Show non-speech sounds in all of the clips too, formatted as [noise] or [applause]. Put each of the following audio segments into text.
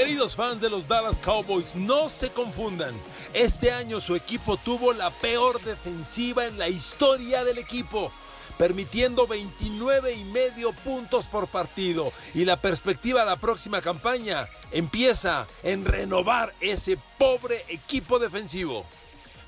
Queridos fans de los Dallas Cowboys, no se confundan. Este año su equipo tuvo la peor defensiva en la historia del equipo, permitiendo 29 y medio puntos por partido. Y la perspectiva de la próxima campaña empieza en renovar ese pobre equipo defensivo.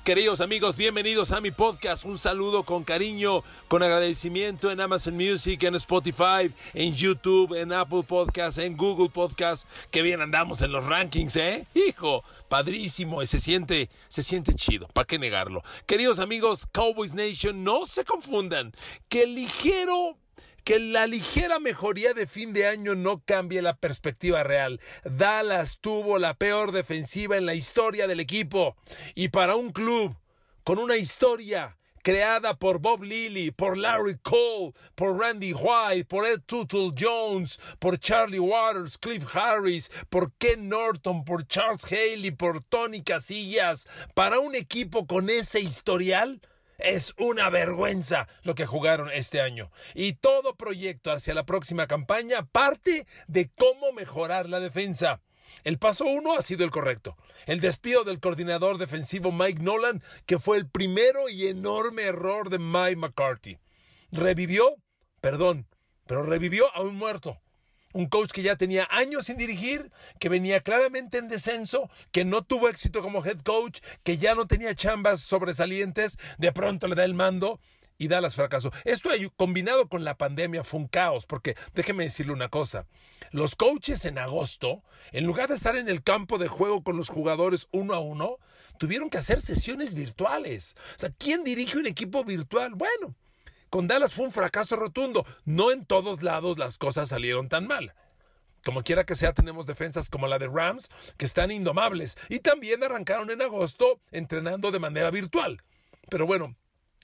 Queridos amigos, bienvenidos a mi podcast. Un saludo con cariño, con agradecimiento en Amazon Music, en Spotify, en YouTube, en Apple Podcasts, en Google Podcasts. Qué bien andamos en los rankings, ¿eh? Hijo, padrísimo y se siente, se siente chido, ¿para qué negarlo? Queridos amigos, Cowboys Nation, no se confundan, que ligero que la ligera mejoría de fin de año no cambie la perspectiva real. Dallas tuvo la peor defensiva en la historia del equipo. Y para un club con una historia creada por Bob Lilly, por Larry Cole, por Randy White, por Ed Tuttle Jones, por Charlie Waters, Cliff Harris, por Ken Norton, por Charles Haley, por Tony Casillas, para un equipo con ese historial, es una vergüenza lo que jugaron este año. Y todo proyecto hacia la próxima campaña parte de cómo mejorar la defensa. El paso uno ha sido el correcto. El despido del coordinador defensivo Mike Nolan, que fue el primero y enorme error de Mike McCarthy. Revivió, perdón, pero revivió a un muerto un coach que ya tenía años sin dirigir, que venía claramente en descenso, que no tuvo éxito como head coach, que ya no tenía chambas sobresalientes, de pronto le da el mando y Dallas fracasó. Esto combinado con la pandemia fue un caos, porque déjeme decirle una cosa, los coaches en agosto, en lugar de estar en el campo de juego con los jugadores uno a uno, tuvieron que hacer sesiones virtuales. O sea, ¿quién dirige un equipo virtual? Bueno, con Dallas fue un fracaso rotundo. No en todos lados las cosas salieron tan mal. Como quiera que sea, tenemos defensas como la de Rams que están indomables y también arrancaron en agosto entrenando de manera virtual. Pero bueno,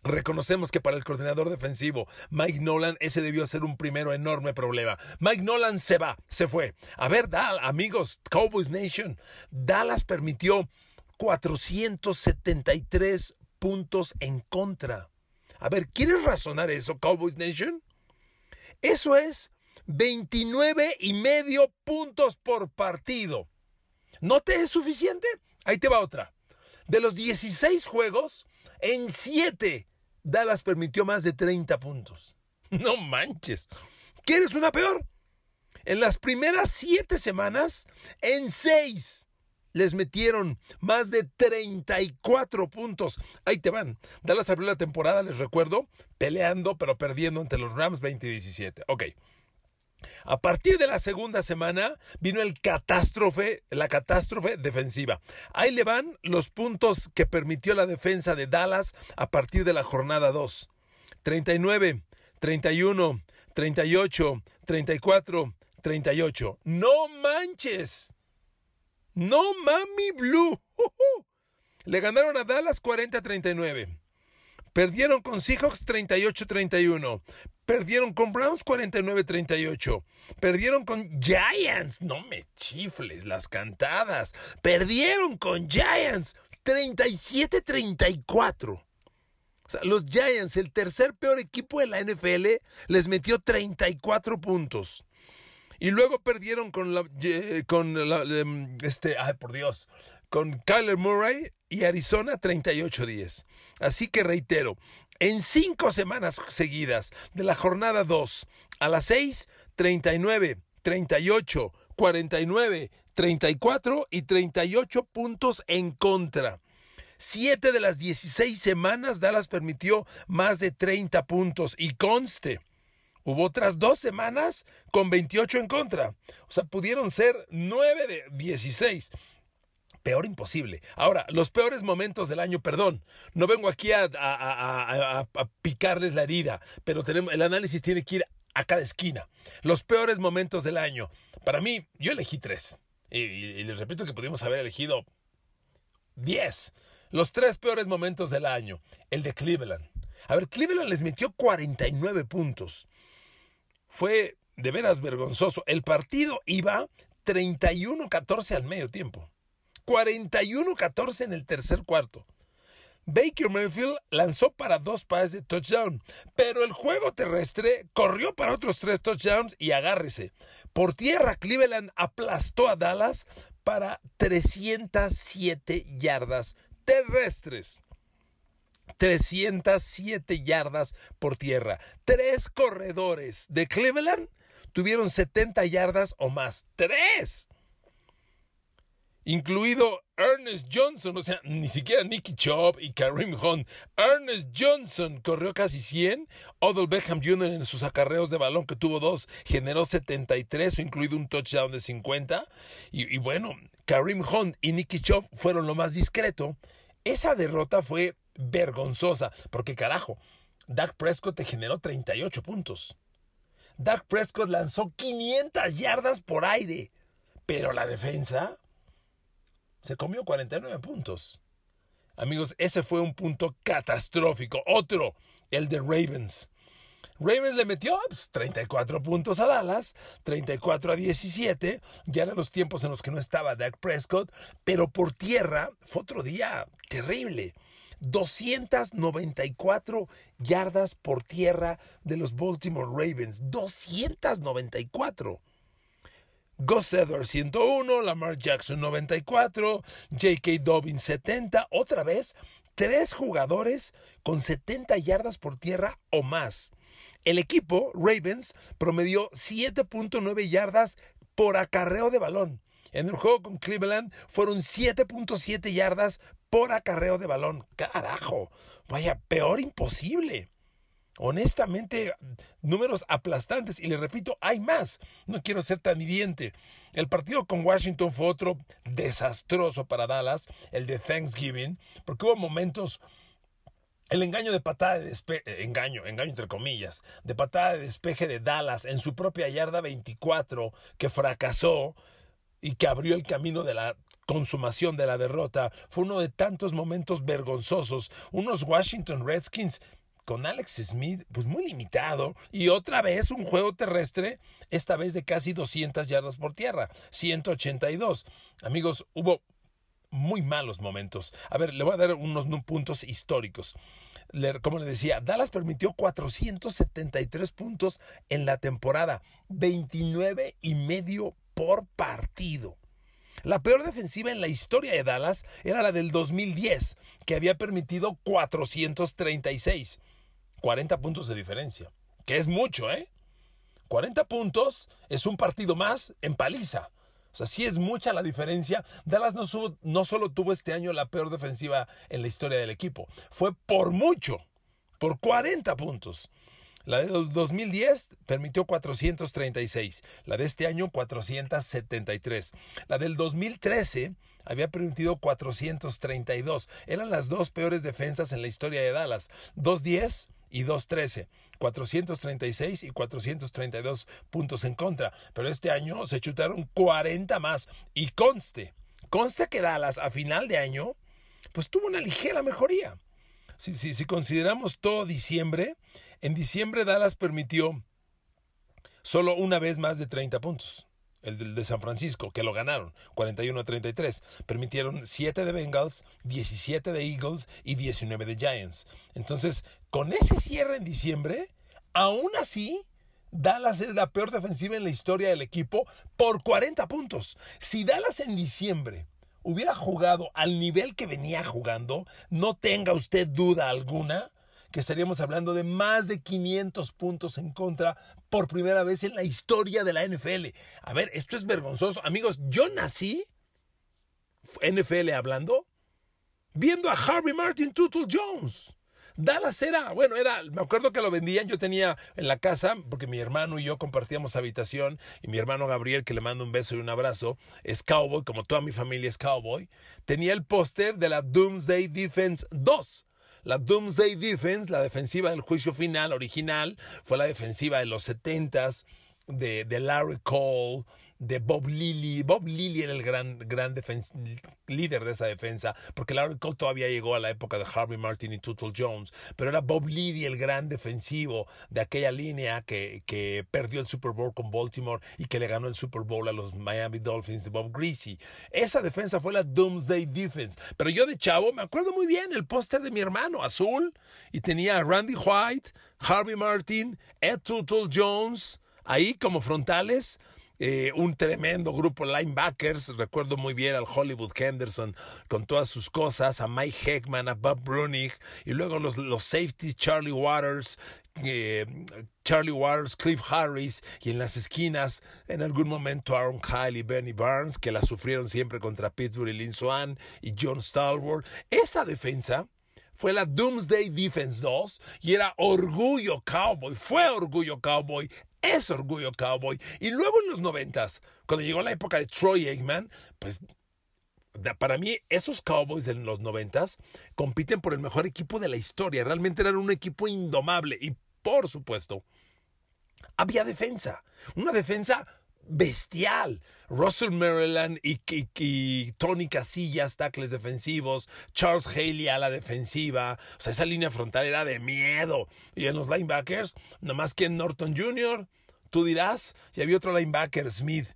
Reconocemos que para el coordinador defensivo, Mike Nolan, ese debió ser un primero enorme problema. Mike Nolan se va, se fue. A ver, Dallas, amigos, Cowboys Nation, Dallas permitió 473 puntos en contra. A ver, ¿quieres razonar eso, Cowboys Nation? Eso es 29 y medio puntos por partido. ¿No te es suficiente? Ahí te va otra. De los 16 juegos, en 7 Dallas permitió más de 30 puntos. [laughs] No manches. ¿Quieres una peor? En las primeras 7 semanas, en 6 les metieron más de 34 puntos. Ahí te van. Dallas abrió la temporada, les recuerdo, peleando pero perdiendo ante los Rams 2017. Ok. A partir de la segunda semana vino el catástrofe, la catástrofe defensiva. Ahí le van los puntos que permitió la defensa de Dallas a partir de la jornada 2. 39, 31, 38, 34, 38. No manches. No mami Blue. [laughs] Le ganaron a Dallas 40-39. Perdieron con Seahawks 38-31. Perdieron con Browns 49-38. Perdieron con Giants. No me chifles las cantadas. Perdieron con Giants 37-34. O sea, los Giants, el tercer peor equipo de la NFL, les metió 34 puntos. Y luego perdieron con la, con la, em, este, ay por Dios, con Kyler Murray y Arizona 38-10. Así que reitero, en cinco semanas seguidas, de la jornada 2 a las 6, 39, 38, 49, 34 y 38 puntos en contra. Siete de las 16 semanas Dallas permitió más de 30 puntos y conste, Hubo otras dos semanas con 28 en contra. O sea, pudieron ser 9 de 16. Peor imposible. Ahora, los peores momentos del año, perdón, no vengo aquí a, picarles la herida, pero tenemos, el análisis tiene que ir a cada esquina. Los peores momentos del año. Para mí, yo elegí tres. Y, les repito que pudimos haber elegido 10. Los tres peores momentos del año. El de Cleveland. A ver, Cleveland les metió 49 puntos fue de veras vergonzoso. El partido iba 31-14 al medio tiempo. 41-14 en el tercer cuarto. Baker Mayfield lanzó para dos pases de touchdown, pero el juego terrestre corrió para otros tres touchdowns y agárrese. Por tierra, Cleveland aplastó a Dallas para 307 yardas terrestres. 307 yardas por tierra. Tres corredores de Cleveland tuvieron 70 yardas o más. ¡Tres! Incluido Ernest Johnson, o sea, ni siquiera Nicky Chubb y Kareem Hunt. Ernest Johnson corrió casi 100. Odell Beckham Jr. en sus acarreos de balón, que tuvo dos, generó 73, incluido un touchdown de 50. Y, bueno, Kareem Hunt y Nicky Chubb fueron lo más discreto. Esa derrota fue vergonzosa, porque carajo, Dak Prescott te generó 38 puntos. Dak Prescott lanzó 500 yardas por aire, pero la defensa se comió 49 puntos. Amigos, ese fue un punto catastrófico. Otro, el de Ravens. Ravens le metió 34 pues, puntos a Dallas, 34 a 17, ya eran los tiempos en los que no estaba Dak Prescott, pero por tierra fue otro día terrible. 294 yardas por tierra de los Baltimore Ravens. 294. Gus Edwards 101, Lamar Jackson 94, J.K. Dobbins 70. Otra vez, tres jugadores con 70 yardas por tierra o más. El equipo, Ravens, promedió 7.9 yardas por acarreo de balón. En el juego con Cleveland fueron 7.7 yardas por acarreo de balón. Carajo, vaya, peor imposible. Honestamente, números aplastantes. Y le repito, hay más. No quiero ser tan hiriente. El partido con Washington fue otro desastroso para Dallas, el de Thanksgiving, porque hubo momentos el engaño de patada de despeje, eh, engaño, engaño entre comillas, de patada de despeje de Dallas en su propia yarda 24 que fracasó y que abrió el camino de la consumación de la derrota fue uno de tantos momentos vergonzosos. Unos Washington Redskins con Alex Smith, pues muy limitado, y otra vez un juego terrestre, esta vez de casi 200 yardas por tierra, 182. Amigos, hubo muy malos momentos. A ver, le voy a dar unos puntos históricos. como le decía, Dallas permitió 473 puntos en la temporada, 29 y medio por partido. La peor defensiva en la historia de Dallas era la del 2010, que había permitido 436. 40 puntos de diferencia, que es mucho, ¿eh? 40 puntos es un partido más en paliza. O sea, sí es mucha la diferencia. Dallas no, solo tuvo este año la peor defensiva en la historia del equipo, fue por mucho, por 40 puntos. La de 2010 permitió 436, la de este año 473. La del 2013 había permitido 432. Eran las dos peores defensas en la historia de Dallas. 210 y 213. 436 y 432 puntos en contra. Pero este año se chutaron 40 más. Y conste, conste que Dallas a final de año, pues tuvo una ligera mejoría. Si, si, si consideramos todo diciembre, en diciembre Dallas permitió solo una vez más de 30 puntos. El de San Francisco, que lo ganaron, 41 a 33. Permitieron 7 de Bengals, 17 de Eagles y 19 de Giants. Entonces, con ese cierre en diciembre, aún así, Dallas es la peor defensiva en la historia del equipo por 40 puntos. Si Dallas en diciembre hubiera jugado al nivel que venía jugando, no tenga usted duda alguna que estaríamos hablando de más de 500 puntos en contra por primera vez en la historia de la NFL. A ver, esto es vergonzoso. Amigos, yo nací, NFL hablando, viendo a Harvey Martin Tuttle Jones. Dallas era, bueno, era, me acuerdo que lo vendían, yo tenía en la casa, porque mi hermano y yo compartíamos habitación, y mi hermano Gabriel, que le mando un beso y un abrazo, es cowboy, como toda mi familia es cowboy, tenía el póster de la Doomsday Defense 2, la Doomsday Defense, la defensiva del juicio final original, fue la defensiva de los 70s, de, de Larry Cole, de Bob Lilly. Bob Lilly era el gran, gran líder de esa defensa, porque Larry Cole todavía llegó a la época de Harvey Martin y Tuttle Jones, pero era Bob Lilly el gran defensivo de aquella línea que, que perdió el Super Bowl con Baltimore y que le ganó el Super Bowl a los Miami Dolphins de Bob Greasy. Esa defensa fue la Doomsday Defense, pero yo de chavo me acuerdo muy bien el póster de mi hermano, azul, y tenía a Randy White, Harvey Martin, Ed Tuttle Jones, ahí como frontales eh, un tremendo grupo linebackers. Recuerdo muy bien al Hollywood Henderson con todas sus cosas, a Mike Heckman, a Bob Brunig, y luego los, los safeties, Charlie Waters, eh, Charlie Waters, Cliff Harris, y en las esquinas, en algún momento Aaron Kyle y Benny Barnes, que la sufrieron siempre contra Pittsburgh y Lynn Swan y John Stalwart. Esa defensa fue la Doomsday Defense 2 y era orgullo cowboy, fue orgullo cowboy es orgullo cowboy. Y luego en los noventas, cuando llegó la época de Troy Aikman, pues para mí esos Cowboys de los noventas compiten por el mejor equipo de la historia. Realmente eran un equipo indomable y por supuesto había defensa, una defensa bestial. Russell Maryland y, y, Tony Casillas, tackles defensivos, Charles Haley a la defensiva. O sea, esa línea frontal era de miedo. Y en los linebackers, más que Norton Jr., tú dirás, y había otro linebacker, Smith.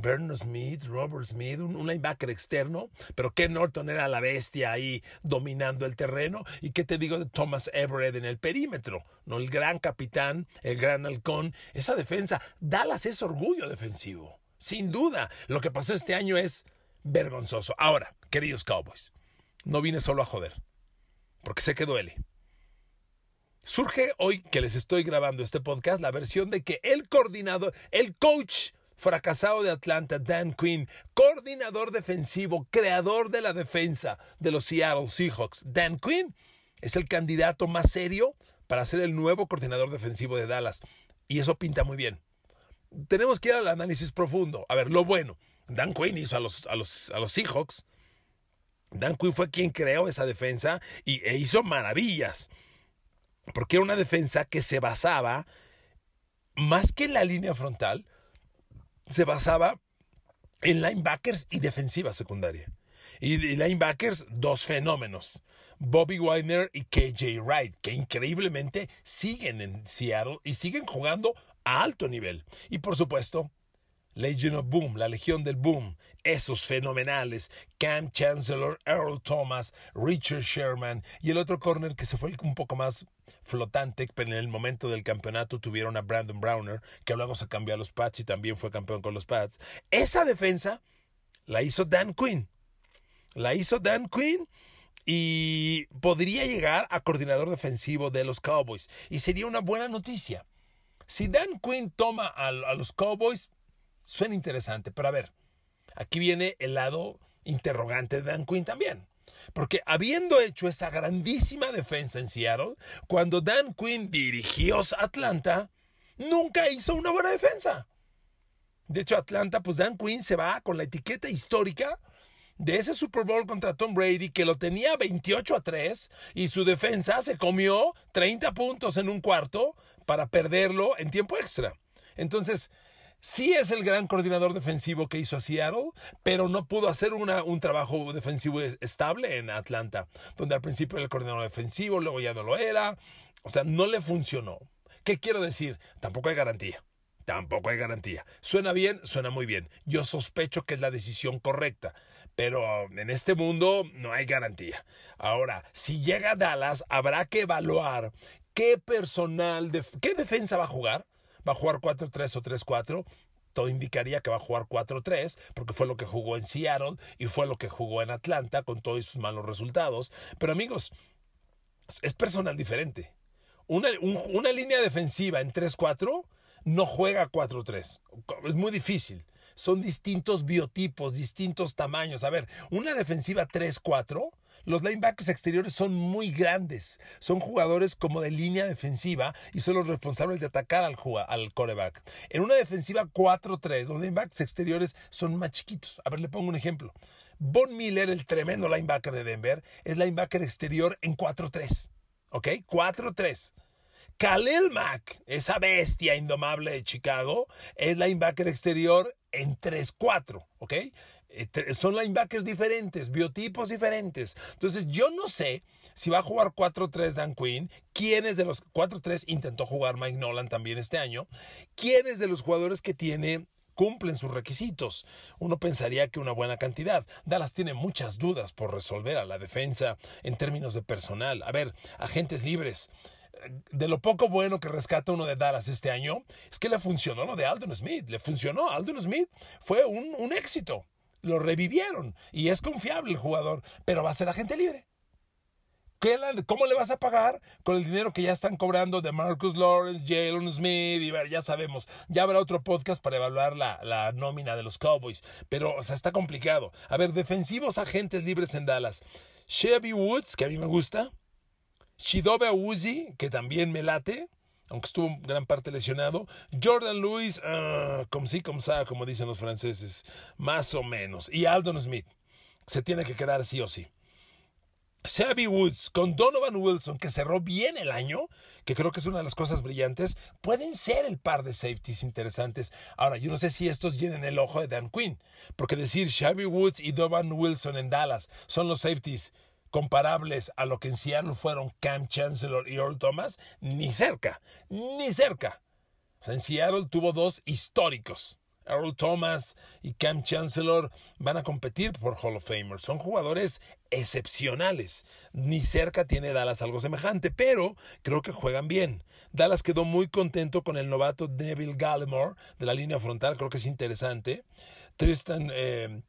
Bernard Smith, Robert Smith, un, linebacker externo, pero Ken Norton era la bestia ahí dominando el terreno. ¿Y qué te digo de Thomas Everett en el perímetro? ¿No? El gran capitán, el gran halcón, esa defensa. Dallas es orgullo defensivo, sin duda. Lo que pasó este año es vergonzoso. Ahora, queridos Cowboys, no vine solo a joder, porque sé que duele. Surge hoy que les estoy grabando este podcast la versión de que el coordinador, el coach fracasado de Atlanta, Dan Quinn, coordinador defensivo, creador de la defensa de los Seattle Seahawks. Dan Quinn es el candidato más serio para ser el nuevo coordinador defensivo de Dallas. Y eso pinta muy bien. Tenemos que ir al análisis profundo. A ver, lo bueno. Dan Quinn hizo a los, a los, a los Seahawks. Dan Quinn fue quien creó esa defensa y, e hizo maravillas. Porque era una defensa que se basaba más que en la línea frontal, se basaba en linebackers y defensiva secundaria. Y, linebackers, dos fenómenos. Bobby Wagner y KJ Wright, que increíblemente siguen en Seattle y siguen jugando a alto nivel. Y por supuesto, Legion of Boom, la Legión del Boom, esos fenomenales, Cam Chancellor, Earl Thomas, Richard Sherman y el otro corner que se fue un poco más flotante, pero en el momento del campeonato tuvieron a Brandon Browner, que luego se cambió a los Pats y también fue campeón con los Pats. Esa defensa la hizo Dan Quinn. La hizo Dan Quinn y podría llegar a coordinador defensivo de los Cowboys. Y sería una buena noticia. Si Dan Quinn toma a los Cowboys, Suena interesante, pero a ver, aquí viene el lado interrogante de Dan Quinn también. Porque habiendo hecho esa grandísima defensa en Seattle, cuando Dan Quinn dirigió Atlanta, nunca hizo una buena defensa. De hecho, Atlanta, pues Dan Quinn se va con la etiqueta histórica de ese Super Bowl contra Tom Brady que lo tenía 28 a 3 y su defensa se comió 30 puntos en un cuarto para perderlo en tiempo extra. Entonces, sí es el gran coordinador defensivo que hizo a Seattle, pero no pudo hacer una, un trabajo defensivo estable en Atlanta, donde al principio era el coordinador defensivo, luego ya no lo era. O sea, no le funcionó. ¿Qué quiero decir? Tampoco hay garantía. Tampoco hay garantía. Suena bien, suena muy bien. Yo sospecho que es la decisión correcta, pero en este mundo no hay garantía. Ahora, si llega a Dallas, habrá que evaluar qué personal, qué defensa va a jugar va a jugar 4-3 o 3-4. Todo indicaría que va a jugar 4-3, porque fue lo que jugó en Seattle y fue lo que jugó en Atlanta con todos sus malos resultados. Pero amigos, es personal diferente. Una, una línea defensiva en 3-4 no juega 4-3. Es muy difícil. Son distintos biotipos, distintos tamaños. A ver, una defensiva 3-4 los linebackers exteriores son muy grandes. Son jugadores como de línea defensiva y son los responsables de atacar al, al coreback. En una defensiva 4-3, los linebackers exteriores son más chiquitos. A ver, le pongo un ejemplo. Von Miller, el tremendo linebacker de Denver, es linebacker exterior en 4-3. ¿Ok? 4-3. Khalil Mack, esa bestia indomable de Chicago, es linebacker exterior en 3-4, ¿ok? Eh, son linebackers diferentes, biotipos diferentes. Entonces, yo no sé si va a jugar 4-3 Dan Quinn, quiénes de los 4-3 intentó jugar Mike Nolan también este año, quiénes de los jugadores que tiene cumplen sus requisitos. Uno pensaría que una buena cantidad. Dallas tiene muchas dudas por resolver a la defensa en términos de personal. A ver, agentes libres de lo poco bueno que rescata uno de Dallas este año, es que le funcionó lo de Aldon Smith. Le funcionó. Aldon Smith fue un, un éxito lo revivieron y es confiable el jugador, pero va a ser agente libre. ¿Cómo le vas a pagar con el dinero que ya están cobrando de Marcus Lawrence, Jalen Smith? Y ya sabemos, ya habrá otro podcast para evaluar la, la nómina de los Cowboys, pero o sea, está complicado. A ver, defensivos agentes libres en Dallas. Chevy Woods, que a mí me gusta. Shidobe Uzi, que también me late aunque estuvo gran parte lesionado. Jordan Lewis, uh, como sí, como sa, como dicen los franceses, más o menos. Y Aldon Smith, se tiene que quedar sí o sí. Shabby Woods con Donovan Wilson, que cerró bien el año, que creo que es una de las cosas brillantes, pueden ser el par de safeties interesantes. Ahora, yo no sé si estos llenen el ojo de Dan Quinn, porque decir Shabby Woods y Donovan Wilson en Dallas son los safeties comparables a lo que en Seattle fueron Cam Chancellor y Earl Thomas, ni cerca, ni cerca. en Seattle tuvo dos históricos. Earl Thomas y Cam Chancellor van a competir por Hall of Famers. Son jugadores excepcionales. Ni cerca tiene Dallas algo semejante, pero creo que juegan bien. Dallas quedó muy contento con el novato Neville Gallimore de la línea frontal, creo que es interesante. Tristan eh,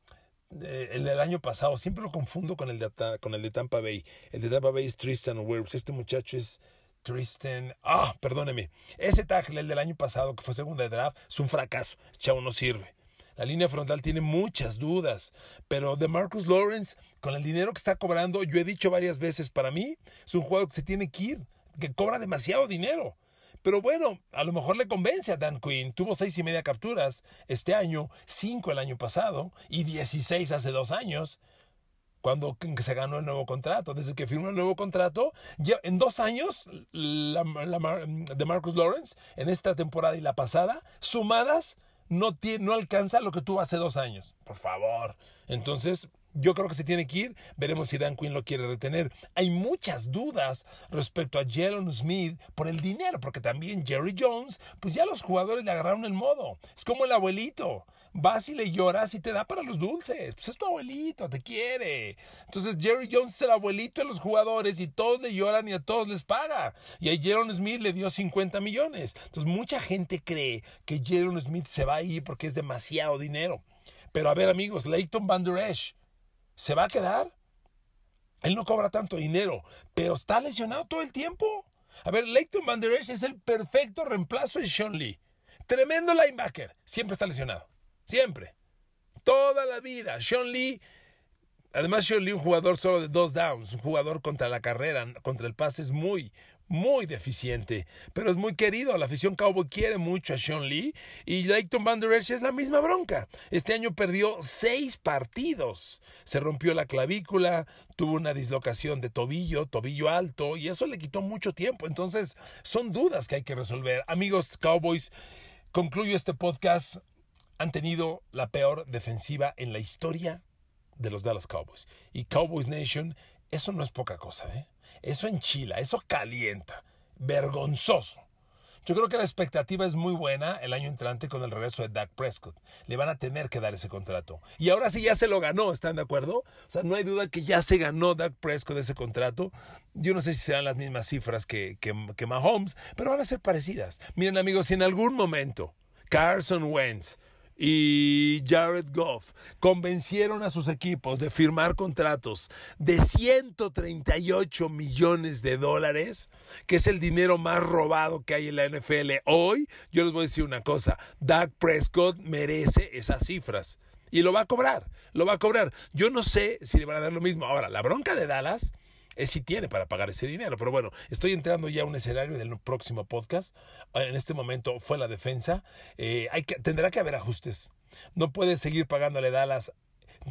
el del año pasado, siempre lo confundo con el, de, con el de Tampa Bay. El de Tampa Bay es Tristan Wirfs. Este muchacho es Tristan. Ah, perdóneme. Ese tackle, el del año pasado, que fue segundo de draft, es un fracaso. Chavo no sirve. La línea frontal tiene muchas dudas, pero de Marcus Lawrence, con el dinero que está cobrando, yo he dicho varias veces, para mí es un juego que se tiene que ir, que cobra demasiado dinero. Pero bueno, a lo mejor le convence a Dan Quinn. Tuvo seis y media capturas este año, cinco el año pasado y dieciséis hace dos años cuando se ganó el nuevo contrato. Desde que firmó el nuevo contrato, ya en dos años de Marcus Lawrence, en esta temporada y la pasada, sumadas, no, no alcanza lo que tuvo hace dos años. Por favor. Entonces, yo creo que se tiene que ir. Veremos si Dan Quinn lo quiere retener. Hay muchas dudas respecto a Jalen Smith por el dinero, porque también Jerry Jones, pues ya los jugadores le agarraron el modo. Es como el abuelito. Vas y le lloras y te da para los dulces. Pues es tu abuelito, te quiere. Entonces Jerry Jones es el abuelito de los jugadores y todos le lloran y a todos les paga. Y a Jalen Smith le dio 50 millones. Entonces mucha gente cree que Jalen Smith se va a ir porque es demasiado dinero. Pero a ver amigos, Leighton Van Der Esch ¿Se va a quedar? Él no cobra tanto dinero, pero está lesionado todo el tiempo. A ver, Leighton Van Der Esch es el perfecto reemplazo de Sean Lee. Tremendo linebacker. Siempre está lesionado. Siempre. Toda la vida. Sean Lee. Además, Sean Lee, un jugador solo de dos downs, un jugador contra la carrera, contra el pase, es muy, muy deficiente, pero es muy querido. La afición Cowboy quiere mucho a Sean Lee y Leighton Van Der Esch es la misma bronca. Este año perdió seis partidos. Se rompió la clavícula, tuvo una dislocación de tobillo, tobillo alto y eso le quitó mucho tiempo. Entonces, son dudas que hay que resolver. Amigos Cowboys, concluyo este podcast. Han tenido la peor defensiva en la historia de los Dallas Cowboys. Y Cowboys Nation, eso no es poca cosa, ¿eh? Eso enchila, eso calienta. Vergonzoso. Yo creo que la expectativa es muy buena el año entrante con el regreso de Dak Prescott. Le van a tener que dar ese contrato. Y ahora sí ya se lo ganó, ¿están de acuerdo? O sea, no hay duda que ya se ganó Dak Prescott ese contrato. Yo no sé si serán las mismas cifras que, que, que Mahomes, pero van a ser parecidas. Miren amigos, si en algún momento Carson Wentz y Jared Goff convencieron a sus equipos de firmar contratos de 138 millones de dólares, que es el dinero más robado que hay en la NFL hoy, yo les voy a decir una cosa, Dak Prescott merece esas cifras. Y lo va a cobrar, lo va a cobrar. Yo no sé si le van a dar lo mismo. Ahora, la bronca de Dallas es si tiene para pagar ese dinero. Pero bueno, estoy entrando ya a un escenario del próximo podcast. En este momento fue la defensa. Eh, hay que, tendrá que haber ajustes. No puede seguir pagándole Dallas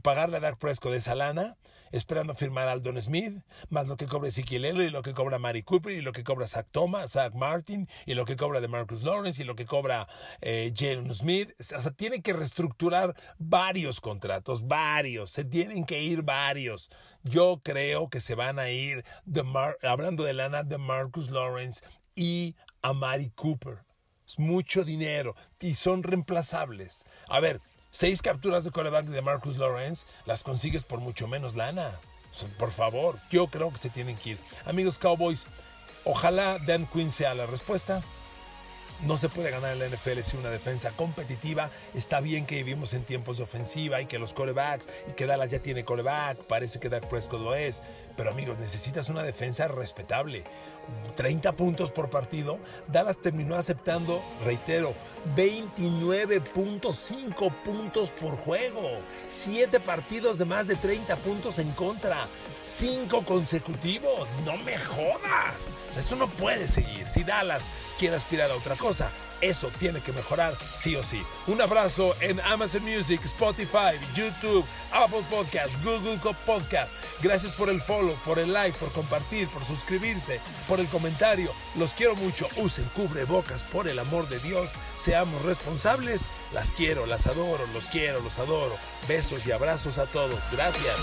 pagarle a Dak Prescott esa lana esperando firmar a Aldon Smith, más lo que cobra Ezequiel y lo que cobra Mari Cooper y lo que cobra Zach Thomas, Zach Martin y lo que cobra de Marcus Lawrence y lo que cobra eh, Jalen Smith. O sea, tienen que reestructurar varios contratos, varios, se tienen que ir varios. Yo creo que se van a ir, de hablando de lana, de Marcus Lawrence y a Mari Cooper. Es mucho dinero y son reemplazables. A ver, Seis capturas de coreback de Marcus Lawrence las consigues por mucho menos lana. Por favor, yo creo que se tienen que ir. Amigos Cowboys, ojalá Dan Quinn sea la respuesta. No se puede ganar en la NFL sin una defensa competitiva. Está bien que vivimos en tiempos de ofensiva y que los corebacks y que Dallas ya tiene coreback. Parece que Dak Prescott lo es. Pero amigos, necesitas una defensa respetable. 30 puntos por partido. Dallas terminó aceptando, reitero, 29.5 puntos por juego. 7 partidos de más de 30 puntos en contra. 5 consecutivos. No me jodas. eso no puede seguir. Si Dallas quiere aspirar a otra cosa, eso tiene que mejorar sí o sí. Un abrazo en Amazon Music, Spotify, YouTube, Apple Podcasts, Google Podcast. Gracias por el follow, por el like, por compartir, por suscribirse, por el comentario. Los quiero mucho. Usen cubrebocas por el amor de Dios. Seamos responsables. Las quiero, las adoro, los quiero, los adoro. Besos y abrazos a todos. Gracias.